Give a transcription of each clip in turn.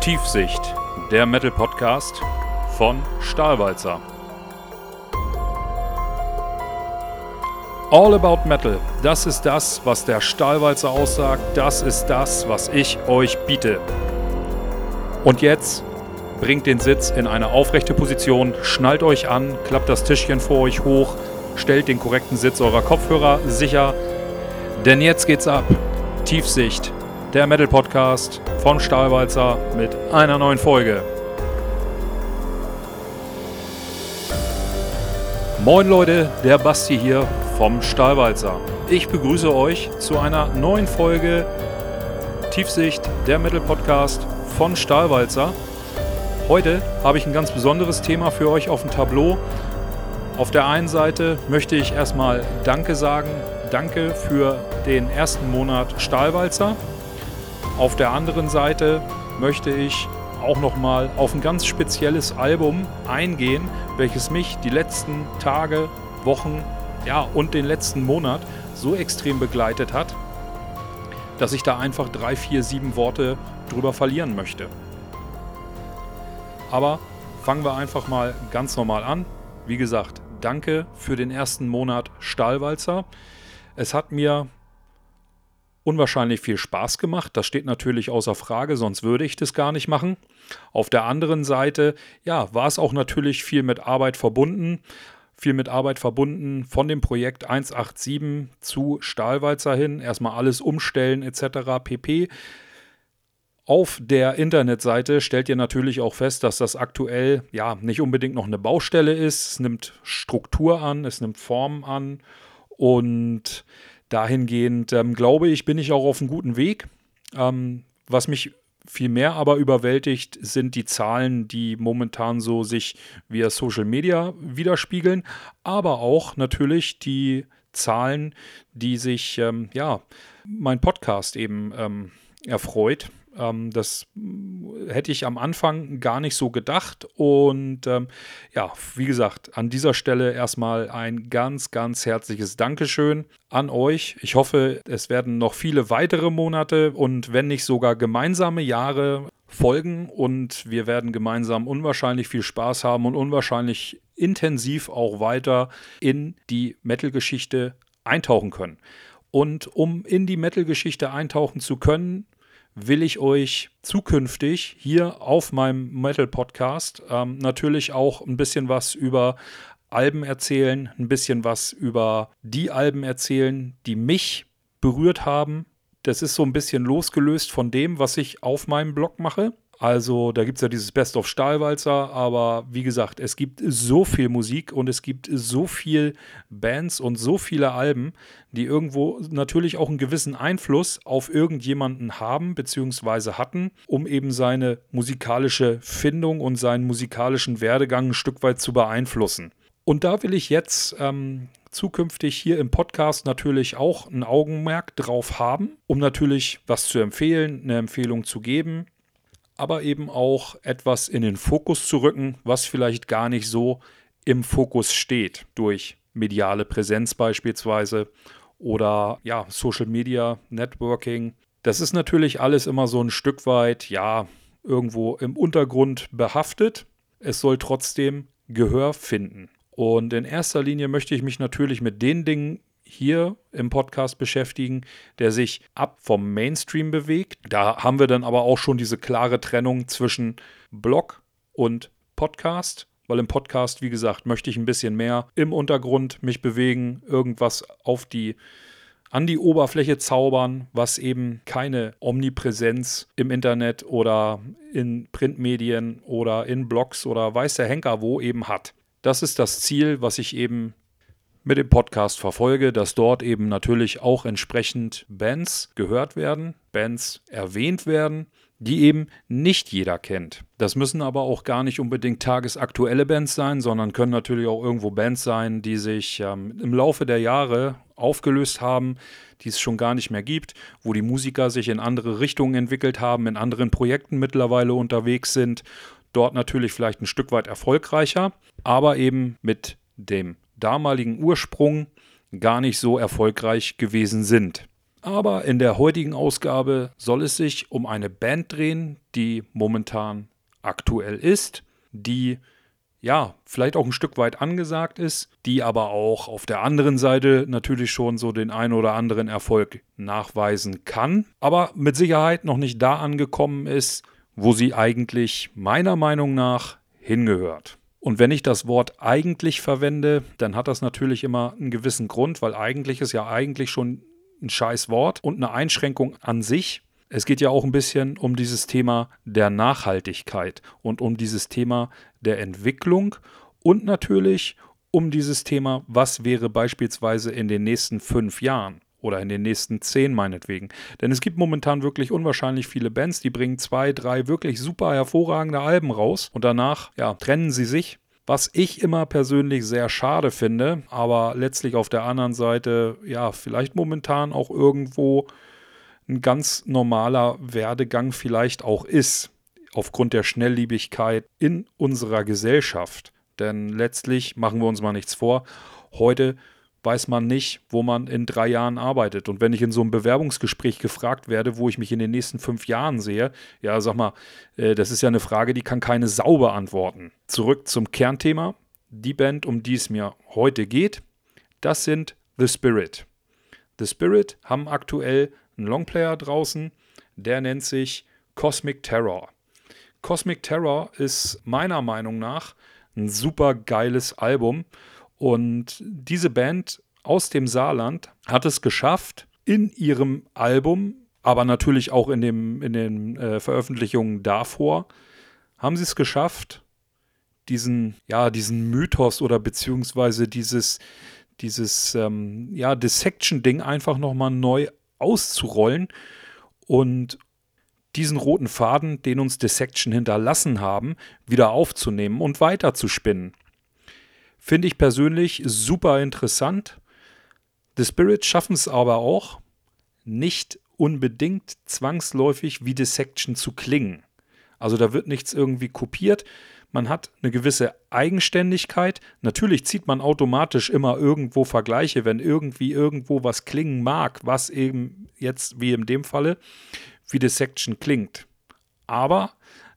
Tiefsicht, der Metal Podcast von Stahlwalzer. All About Metal, das ist das, was der Stahlwalzer aussagt, das ist das, was ich euch biete. Und jetzt bringt den Sitz in eine aufrechte Position, schnallt euch an, klappt das Tischchen vor euch hoch, stellt den korrekten Sitz eurer Kopfhörer sicher, denn jetzt geht's ab. Tiefsicht, der Metal Podcast von Stahlwalzer mit einer neuen Folge. Moin Leute, der Basti hier vom Stahlwalzer. Ich begrüße euch zu einer neuen Folge Tiefsicht, der Metal Podcast von Stahlwalzer. Heute habe ich ein ganz besonderes Thema für euch auf dem Tableau. Auf der einen Seite möchte ich erstmal Danke sagen. Danke für den ersten Monat Stahlwalzer. Auf der anderen Seite möchte ich auch nochmal auf ein ganz spezielles Album eingehen, welches mich die letzten Tage, Wochen ja, und den letzten Monat so extrem begleitet hat, dass ich da einfach drei, vier, sieben Worte drüber verlieren möchte. Aber fangen wir einfach mal ganz normal an. Wie gesagt, danke für den ersten Monat Stahlwalzer. Es hat mir unwahrscheinlich viel Spaß gemacht. Das steht natürlich außer Frage, sonst würde ich das gar nicht machen. Auf der anderen Seite, ja, war es auch natürlich viel mit Arbeit verbunden. Viel mit Arbeit verbunden von dem Projekt 187 zu Stahlwalzer hin. Erstmal alles umstellen etc. pp. Auf der Internetseite stellt ihr natürlich auch fest, dass das aktuell ja nicht unbedingt noch eine Baustelle ist. Es nimmt Struktur an, es nimmt Form an und dahingehend ähm, glaube ich, bin ich auch auf einem guten Weg. Ähm, was mich viel mehr aber überwältigt, sind die Zahlen, die momentan so sich via Social Media widerspiegeln, aber auch natürlich die Zahlen, die sich, ähm, ja, mein Podcast eben ähm, erfreut. Ähm, das hätte ich am Anfang gar nicht so gedacht. Und ähm, ja, wie gesagt, an dieser Stelle erstmal ein ganz, ganz herzliches Dankeschön an euch. Ich hoffe, es werden noch viele weitere Monate und wenn nicht sogar gemeinsame Jahre folgen und wir werden gemeinsam unwahrscheinlich viel Spaß haben und unwahrscheinlich intensiv auch weiter in die Metal-Geschichte eintauchen können. Und um in die Metal-Geschichte eintauchen zu können, will ich euch zukünftig hier auf meinem Metal Podcast ähm, natürlich auch ein bisschen was über Alben erzählen, ein bisschen was über die Alben erzählen, die mich berührt haben. Das ist so ein bisschen losgelöst von dem, was ich auf meinem Blog mache. Also da gibt es ja dieses Best of Stahlwalzer, aber wie gesagt, es gibt so viel Musik und es gibt so viel Bands und so viele Alben, die irgendwo natürlich auch einen gewissen Einfluss auf irgendjemanden haben bzw. hatten, um eben seine musikalische Findung und seinen musikalischen Werdegang ein Stück weit zu beeinflussen. Und da will ich jetzt ähm, zukünftig hier im Podcast natürlich auch ein Augenmerk drauf haben, um natürlich was zu empfehlen, eine Empfehlung zu geben aber eben auch etwas in den Fokus zu rücken, was vielleicht gar nicht so im Fokus steht durch mediale Präsenz beispielsweise oder ja, Social Media, Networking. Das ist natürlich alles immer so ein Stück weit, ja, irgendwo im Untergrund behaftet. Es soll trotzdem Gehör finden. Und in erster Linie möchte ich mich natürlich mit den Dingen hier im Podcast beschäftigen, der sich ab vom Mainstream bewegt. Da haben wir dann aber auch schon diese klare Trennung zwischen Blog und Podcast, weil im Podcast, wie gesagt, möchte ich ein bisschen mehr im Untergrund mich bewegen, irgendwas auf die an die Oberfläche zaubern, was eben keine Omnipräsenz im Internet oder in Printmedien oder in Blogs oder weiß der Henker wo eben hat. Das ist das Ziel, was ich eben mit dem Podcast verfolge, dass dort eben natürlich auch entsprechend Bands gehört werden, Bands erwähnt werden, die eben nicht jeder kennt. Das müssen aber auch gar nicht unbedingt tagesaktuelle Bands sein, sondern können natürlich auch irgendwo Bands sein, die sich ähm, im Laufe der Jahre aufgelöst haben, die es schon gar nicht mehr gibt, wo die Musiker sich in andere Richtungen entwickelt haben, in anderen Projekten mittlerweile unterwegs sind, dort natürlich vielleicht ein Stück weit erfolgreicher, aber eben mit dem damaligen Ursprung gar nicht so erfolgreich gewesen sind. Aber in der heutigen Ausgabe soll es sich um eine Band drehen, die momentan aktuell ist, die ja, vielleicht auch ein Stück weit angesagt ist, die aber auch auf der anderen Seite natürlich schon so den ein oder anderen Erfolg nachweisen kann, aber mit Sicherheit noch nicht da angekommen ist, wo sie eigentlich meiner Meinung nach hingehört. Und wenn ich das Wort eigentlich verwende, dann hat das natürlich immer einen gewissen Grund, weil eigentlich ist ja eigentlich schon ein scheiß Wort und eine Einschränkung an sich. Es geht ja auch ein bisschen um dieses Thema der Nachhaltigkeit und um dieses Thema der Entwicklung und natürlich um dieses Thema, was wäre beispielsweise in den nächsten fünf Jahren oder in den nächsten zehn meinetwegen. Denn es gibt momentan wirklich unwahrscheinlich viele Bands, die bringen zwei, drei wirklich super hervorragende Alben raus und danach ja, trennen sie sich. Was ich immer persönlich sehr schade finde, aber letztlich auf der anderen Seite, ja, vielleicht momentan auch irgendwo ein ganz normaler Werdegang vielleicht auch ist, aufgrund der Schnellliebigkeit in unserer Gesellschaft. Denn letztlich machen wir uns mal nichts vor. Heute weiß man nicht, wo man in drei Jahren arbeitet. Und wenn ich in so einem Bewerbungsgespräch gefragt werde, wo ich mich in den nächsten fünf Jahren sehe, ja, sag mal, äh, das ist ja eine Frage, die kann keine Sau beantworten. Zurück zum Kernthema. Die Band, um die es mir heute geht, das sind The Spirit. The Spirit haben aktuell einen Longplayer draußen, der nennt sich Cosmic Terror. Cosmic Terror ist meiner Meinung nach ein super geiles Album und diese Band aus dem Saarland hat es geschafft, in ihrem Album, aber natürlich auch in, dem, in den äh, Veröffentlichungen davor, haben sie es geschafft, diesen, ja, diesen Mythos oder beziehungsweise dieses, dieses ähm, ja, Dissection-Ding einfach nochmal neu auszurollen und diesen roten Faden, den uns Dissection hinterlassen haben, wieder aufzunehmen und weiter zu spinnen. Finde ich persönlich super interessant. The Spirits schaffen es aber auch, nicht unbedingt zwangsläufig wie Dissection zu klingen. Also da wird nichts irgendwie kopiert. Man hat eine gewisse Eigenständigkeit. Natürlich zieht man automatisch immer irgendwo Vergleiche, wenn irgendwie irgendwo was klingen mag, was eben jetzt, wie in dem Falle, wie Dissection klingt. Aber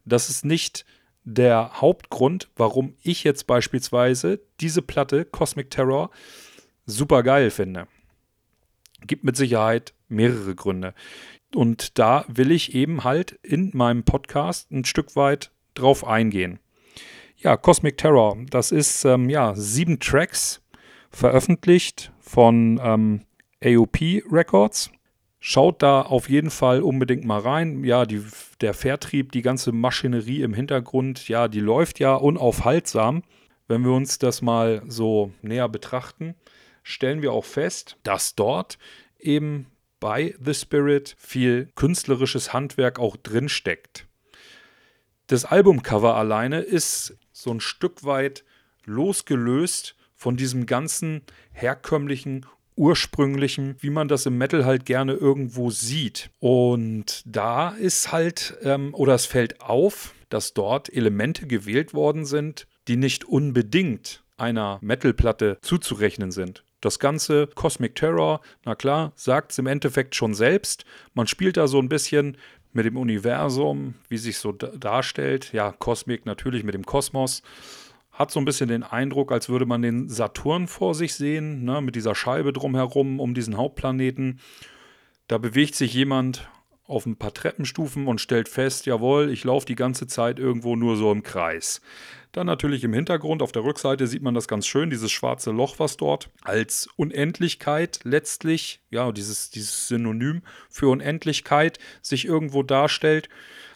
das ist nicht der Hauptgrund, warum ich jetzt beispielsweise diese Platte Cosmic Terror super geil finde. Gibt mit Sicherheit mehrere Gründe. Und da will ich eben halt in meinem Podcast ein Stück weit drauf eingehen. Ja, Cosmic Terror, das ist ähm, ja sieben Tracks veröffentlicht von ähm, AOP Records. Schaut da auf jeden Fall unbedingt mal rein. Ja, die, der Vertrieb, die ganze Maschinerie im Hintergrund, ja, die läuft ja unaufhaltsam. Wenn wir uns das mal so näher betrachten, stellen wir auch fest, dass dort eben bei The Spirit viel künstlerisches Handwerk auch drin steckt. Das Albumcover alleine ist so ein Stück weit losgelöst von diesem ganzen herkömmlichen ursprünglichen, wie man das im Metal halt gerne irgendwo sieht. Und da ist halt, ähm, oder es fällt auf, dass dort Elemente gewählt worden sind, die nicht unbedingt einer Metal-Platte zuzurechnen sind. Das ganze Cosmic Terror, na klar, sagt es im Endeffekt schon selbst. Man spielt da so ein bisschen mit dem Universum, wie sich so darstellt. Ja, Cosmic natürlich mit dem Kosmos hat so ein bisschen den Eindruck, als würde man den Saturn vor sich sehen, ne, mit dieser Scheibe drumherum um diesen Hauptplaneten. Da bewegt sich jemand auf ein paar Treppenstufen und stellt fest, jawohl, ich laufe die ganze Zeit irgendwo nur so im Kreis. Dann natürlich im Hintergrund auf der Rückseite sieht man das ganz schön, dieses schwarze Loch, was dort als Unendlichkeit letztlich, ja, dieses, dieses Synonym für Unendlichkeit sich irgendwo darstellt.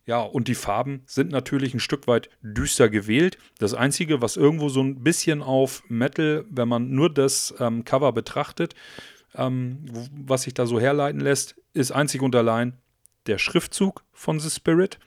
Ja, und die Farben sind natürlich ein Stück weit düster gewählt. Das Einzige, was irgendwo so ein bisschen auf Metal, wenn man nur das ähm, Cover betrachtet, ähm, was sich da so herleiten lässt, ist einzig und allein der Schriftzug von The Spirit.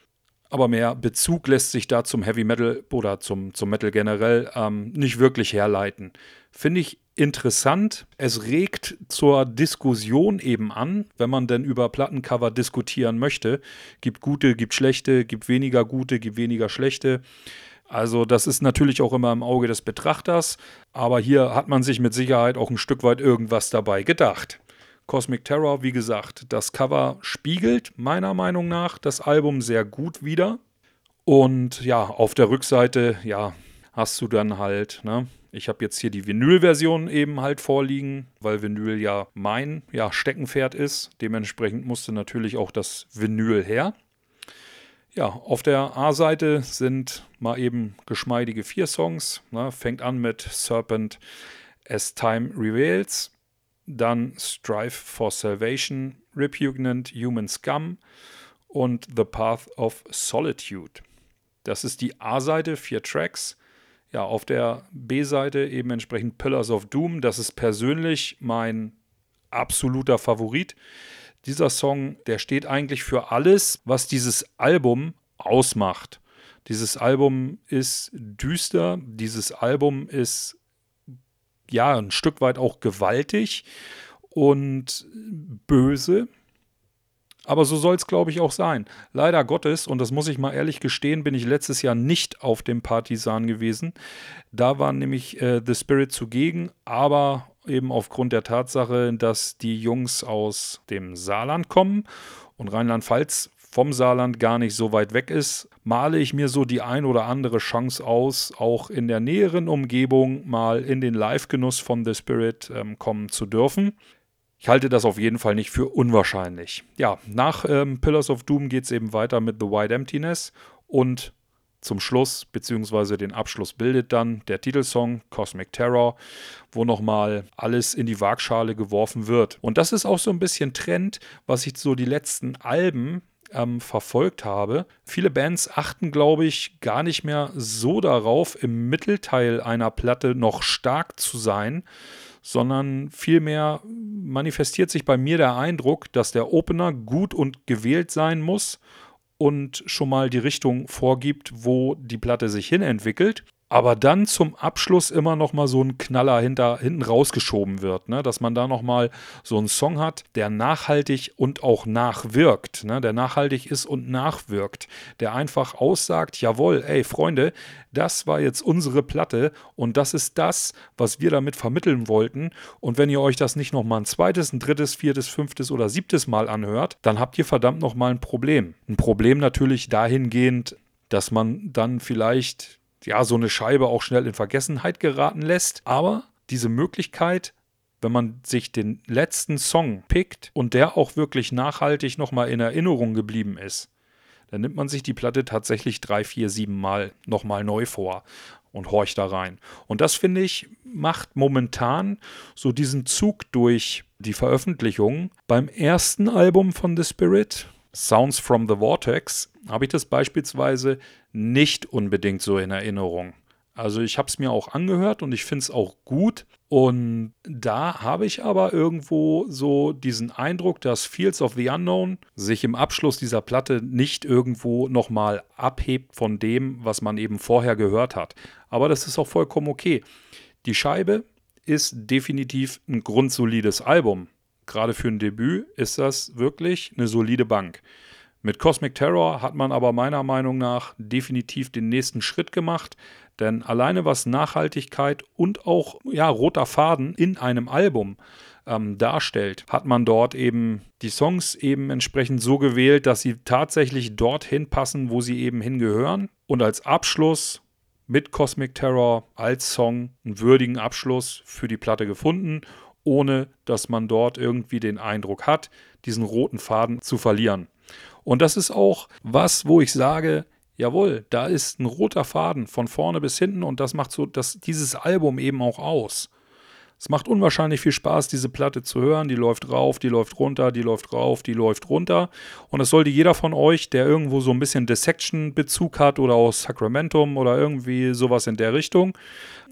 Aber mehr Bezug lässt sich da zum Heavy Metal oder zum, zum Metal generell ähm, nicht wirklich herleiten. Finde ich interessant. Es regt zur Diskussion eben an, wenn man denn über Plattencover diskutieren möchte. Gibt gute, gibt schlechte, gibt weniger gute, gibt weniger schlechte. Also das ist natürlich auch immer im Auge des Betrachters, aber hier hat man sich mit Sicherheit auch ein Stück weit irgendwas dabei gedacht. Cosmic Terror, wie gesagt, das Cover spiegelt meiner Meinung nach das Album sehr gut wider. Und ja, auf der Rückseite, ja, hast du dann halt, ne, ich habe jetzt hier die Vinyl-Version eben halt vorliegen, weil Vinyl ja mein ja, Steckenpferd ist. Dementsprechend musste natürlich auch das Vinyl her. Ja, auf der A-Seite sind mal eben geschmeidige vier Songs. Ne? Fängt an mit Serpent As Time Reveals, dann Strive for Salvation, Repugnant Human Scum und The Path of Solitude. Das ist die A-Seite, vier Tracks. Ja, auf der B-Seite eben entsprechend Pillars of Doom. Das ist persönlich mein absoluter Favorit. Dieser Song, der steht eigentlich für alles, was dieses Album ausmacht. Dieses Album ist düster, dieses Album ist ja ein Stück weit auch gewaltig und böse. Aber so soll es, glaube ich, auch sein. Leider Gottes, und das muss ich mal ehrlich gestehen, bin ich letztes Jahr nicht auf dem Partisan gewesen. Da war nämlich äh, The Spirit zugegen, aber eben aufgrund der Tatsache, dass die Jungs aus dem Saarland kommen und Rheinland-Pfalz vom Saarland gar nicht so weit weg ist, male ich mir so die ein oder andere Chance aus, auch in der näheren Umgebung mal in den Live-Genuss von The Spirit ähm, kommen zu dürfen. Ich halte das auf jeden Fall nicht für unwahrscheinlich. Ja, nach ähm, Pillars of Doom geht es eben weiter mit The White Emptiness und zum Schluss, beziehungsweise den Abschluss bildet dann der Titelsong Cosmic Terror, wo nochmal alles in die Waagschale geworfen wird. Und das ist auch so ein bisschen Trend, was ich so die letzten Alben ähm, verfolgt habe. Viele Bands achten, glaube ich, gar nicht mehr so darauf, im Mittelteil einer Platte noch stark zu sein, sondern vielmehr manifestiert sich bei mir der Eindruck, dass der Opener gut und gewählt sein muss und schon mal die Richtung vorgibt, wo die Platte sich hin entwickelt aber dann zum Abschluss immer noch mal so ein Knaller hinter, hinten rausgeschoben wird, ne? dass man da noch mal so einen Song hat, der nachhaltig und auch nachwirkt, ne? der nachhaltig ist und nachwirkt, der einfach aussagt, jawohl, ey Freunde, das war jetzt unsere Platte und das ist das, was wir damit vermitteln wollten und wenn ihr euch das nicht noch mal ein zweites, ein drittes, viertes, fünftes oder siebtes Mal anhört, dann habt ihr verdammt noch mal ein Problem. Ein Problem natürlich dahingehend, dass man dann vielleicht ja, so eine Scheibe auch schnell in Vergessenheit geraten lässt. Aber diese Möglichkeit, wenn man sich den letzten Song pickt und der auch wirklich nachhaltig nochmal in Erinnerung geblieben ist, dann nimmt man sich die Platte tatsächlich drei, vier, sieben Mal nochmal neu vor und horcht da rein. Und das finde ich macht momentan so diesen Zug durch die Veröffentlichung. Beim ersten Album von The Spirit, Sounds from the Vortex, habe ich das beispielsweise nicht unbedingt so in Erinnerung. Also ich habe es mir auch angehört und ich finde es auch gut. Und da habe ich aber irgendwo so diesen Eindruck, dass Fields of the Unknown sich im Abschluss dieser Platte nicht irgendwo nochmal abhebt von dem, was man eben vorher gehört hat. Aber das ist auch vollkommen okay. Die Scheibe ist definitiv ein grundsolides Album. Gerade für ein Debüt ist das wirklich eine solide Bank. Mit Cosmic Terror hat man aber meiner Meinung nach definitiv den nächsten Schritt gemacht, denn alleine was Nachhaltigkeit und auch ja, roter Faden in einem Album ähm, darstellt, hat man dort eben die Songs eben entsprechend so gewählt, dass sie tatsächlich dorthin passen, wo sie eben hingehören. Und als Abschluss mit Cosmic Terror als Song einen würdigen Abschluss für die Platte gefunden, ohne dass man dort irgendwie den Eindruck hat, diesen roten Faden zu verlieren. Und das ist auch was, wo ich sage, jawohl, da ist ein roter Faden von vorne bis hinten und das macht so das, dieses Album eben auch aus. Es macht unwahrscheinlich viel Spaß, diese Platte zu hören. Die läuft rauf, die läuft runter, die läuft rauf, die läuft runter. Und das sollte jeder von euch, der irgendwo so ein bisschen Dissection-Bezug hat oder aus Sacramentum oder irgendwie sowas in der Richtung,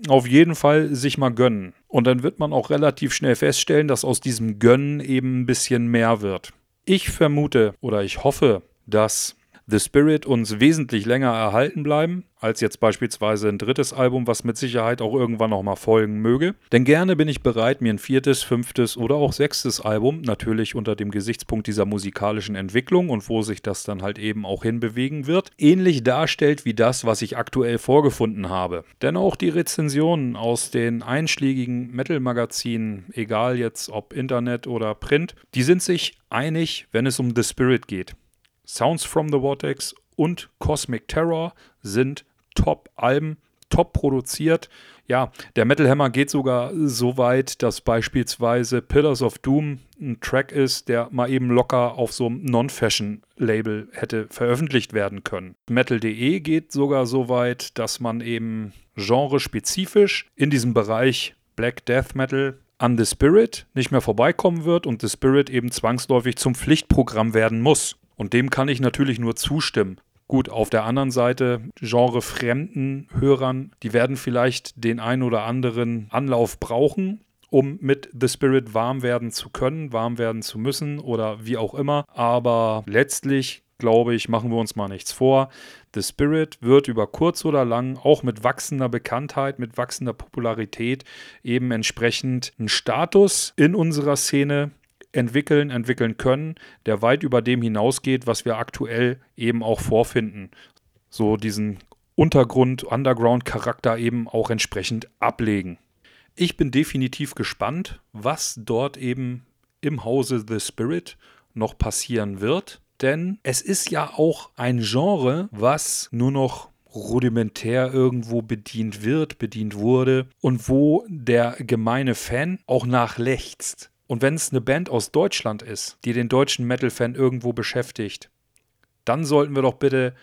auf jeden Fall sich mal gönnen. Und dann wird man auch relativ schnell feststellen, dass aus diesem Gönnen eben ein bisschen mehr wird. Ich vermute oder ich hoffe, dass The Spirit uns wesentlich länger erhalten bleiben, als jetzt beispielsweise ein drittes Album, was mit Sicherheit auch irgendwann nochmal folgen möge. Denn gerne bin ich bereit, mir ein viertes, fünftes oder auch sechstes Album, natürlich unter dem Gesichtspunkt dieser musikalischen Entwicklung und wo sich das dann halt eben auch hinbewegen wird, ähnlich darstellt wie das, was ich aktuell vorgefunden habe. Denn auch die Rezensionen aus den einschlägigen Metal-Magazinen, egal jetzt ob Internet oder Print, die sind sich einig, wenn es um The Spirit geht. Sounds from the Vortex und Cosmic Terror sind Top-Alben, top produziert. Ja, der Metal Hammer geht sogar so weit, dass beispielsweise Pillars of Doom ein Track ist, der mal eben locker auf so einem Non-Fashion-Label hätte veröffentlicht werden können. Metal.de geht sogar so weit, dass man eben genrespezifisch in diesem Bereich Black Death Metal an The Spirit nicht mehr vorbeikommen wird und The Spirit eben zwangsläufig zum Pflichtprogramm werden muss. Und dem kann ich natürlich nur zustimmen. Gut, auf der anderen Seite, genrefremden Hörern, die werden vielleicht den ein oder anderen Anlauf brauchen, um mit The Spirit warm werden zu können, warm werden zu müssen oder wie auch immer. Aber letztlich, glaube ich, machen wir uns mal nichts vor. The Spirit wird über kurz oder lang auch mit wachsender Bekanntheit, mit wachsender Popularität eben entsprechend einen Status in unserer Szene entwickeln, entwickeln können, der weit über dem hinausgeht, was wir aktuell eben auch vorfinden. So diesen Untergrund, Underground-Charakter eben auch entsprechend ablegen. Ich bin definitiv gespannt, was dort eben im Hause The Spirit noch passieren wird. Denn es ist ja auch ein Genre, was nur noch rudimentär irgendwo bedient wird, bedient wurde und wo der gemeine Fan auch nachlächzt. Und wenn es eine Band aus Deutschland ist, die den deutschen Metal-Fan irgendwo beschäftigt, dann sollten wir doch bitte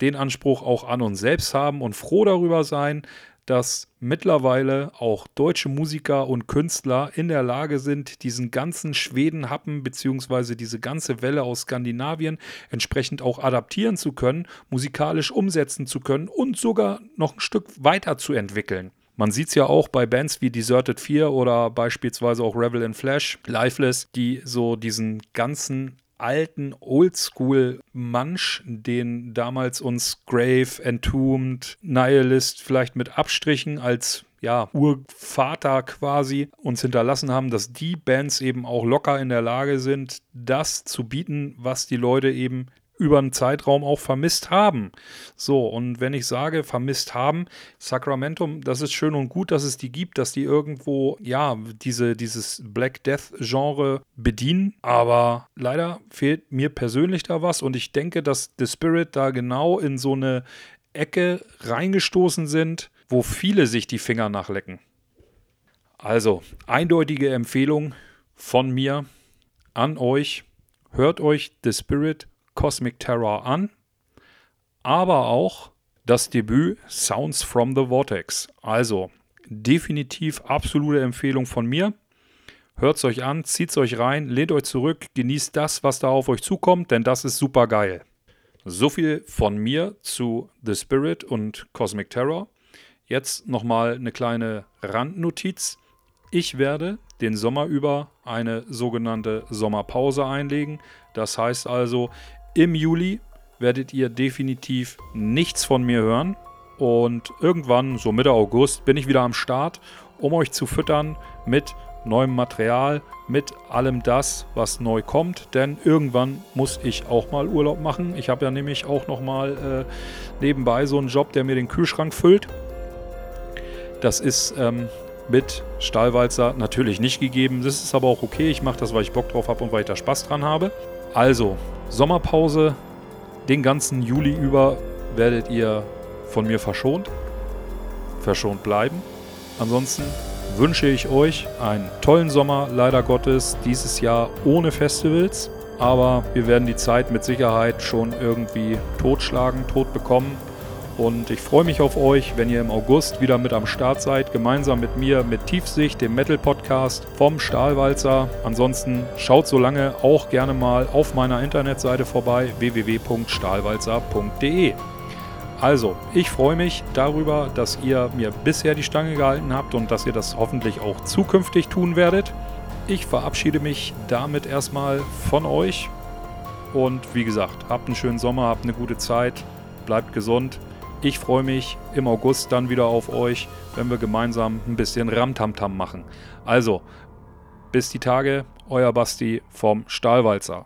den Anspruch auch an uns selbst haben und froh darüber sein, dass mittlerweile auch deutsche Musiker und Künstler in der Lage sind, diesen ganzen Schwedenhappen bzw. diese ganze Welle aus Skandinavien entsprechend auch adaptieren zu können, musikalisch umsetzen zu können und sogar noch ein Stück weiter zu entwickeln. Man sieht es ja auch bei Bands wie Deserted 4 oder beispielsweise auch Revel in Flash, Lifeless, die so diesen ganzen alten Oldschool-Mansch, den damals uns Grave, Entombed, Nihilist vielleicht mit Abstrichen als ja, Urvater quasi uns hinterlassen haben, dass die Bands eben auch locker in der Lage sind, das zu bieten, was die Leute eben über einen Zeitraum auch vermisst haben. So, und wenn ich sage, vermisst haben, Sacramento, das ist schön und gut, dass es die gibt, dass die irgendwo, ja, diese, dieses Black Death-Genre bedienen, aber leider fehlt mir persönlich da was und ich denke, dass The Spirit da genau in so eine Ecke reingestoßen sind, wo viele sich die Finger nachlecken. Also, eindeutige Empfehlung von mir an euch. Hört euch The Spirit Cosmic Terror an, aber auch das Debüt Sounds from the Vortex. Also definitiv absolute Empfehlung von mir. Hört es euch an, zieht es euch rein, lehnt euch zurück, genießt das, was da auf euch zukommt, denn das ist super geil. So viel von mir zu The Spirit und Cosmic Terror. Jetzt nochmal eine kleine Randnotiz. Ich werde den Sommer über eine sogenannte Sommerpause einlegen. Das heißt also, im Juli werdet ihr definitiv nichts von mir hören. Und irgendwann, so Mitte August, bin ich wieder am Start, um euch zu füttern mit neuem Material, mit allem das, was neu kommt. Denn irgendwann muss ich auch mal Urlaub machen. Ich habe ja nämlich auch noch mal äh, nebenbei so einen Job, der mir den Kühlschrank füllt. Das ist ähm, mit Stahlwalzer natürlich nicht gegeben. Das ist aber auch okay. Ich mache das, weil ich Bock drauf habe und weil ich da Spaß dran habe. Also, Sommerpause, den ganzen Juli über werdet ihr von mir verschont, verschont bleiben. Ansonsten wünsche ich euch einen tollen Sommer, leider Gottes, dieses Jahr ohne Festivals. Aber wir werden die Zeit mit Sicherheit schon irgendwie totschlagen, tot bekommen. Und ich freue mich auf euch, wenn ihr im August wieder mit am Start seid, gemeinsam mit mir, mit Tiefsicht, dem Metal-Podcast vom Stahlwalzer. Ansonsten schaut so lange auch gerne mal auf meiner Internetseite vorbei, www.stahlwalzer.de. Also, ich freue mich darüber, dass ihr mir bisher die Stange gehalten habt und dass ihr das hoffentlich auch zukünftig tun werdet. Ich verabschiede mich damit erstmal von euch Und wie gesagt, habt einen schönen Sommer, habt eine gute Zeit, bleibt gesund. Ich freue mich im August dann wieder auf euch, wenn wir gemeinsam ein bisschen Ramtamtam machen. Also, bis die Tage, euer Basti vom Stahlwalzer.